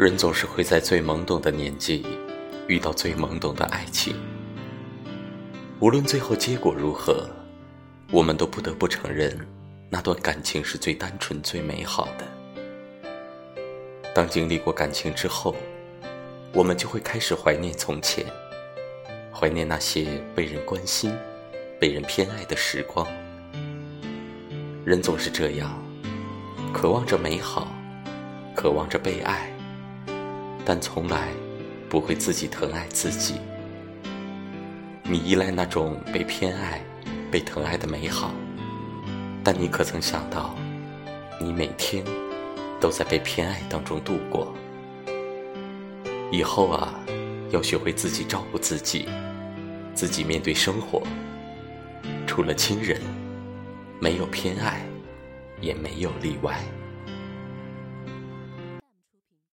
人总是会在最懵懂的年纪遇到最懵懂的爱情，无论最后结果如何，我们都不得不承认，那段感情是最单纯、最美好的。当经历过感情之后，我们就会开始怀念从前，怀念那些被人关心、被人偏爱的时光。人总是这样，渴望着美好，渴望着被爱。但从来不会自己疼爱自己。你依赖那种被偏爱、被疼爱的美好，但你可曾想到，你每天都在被偏爱当中度过？以后啊，要学会自己照顾自己，自己面对生活。除了亲人，没有偏爱，也没有例外。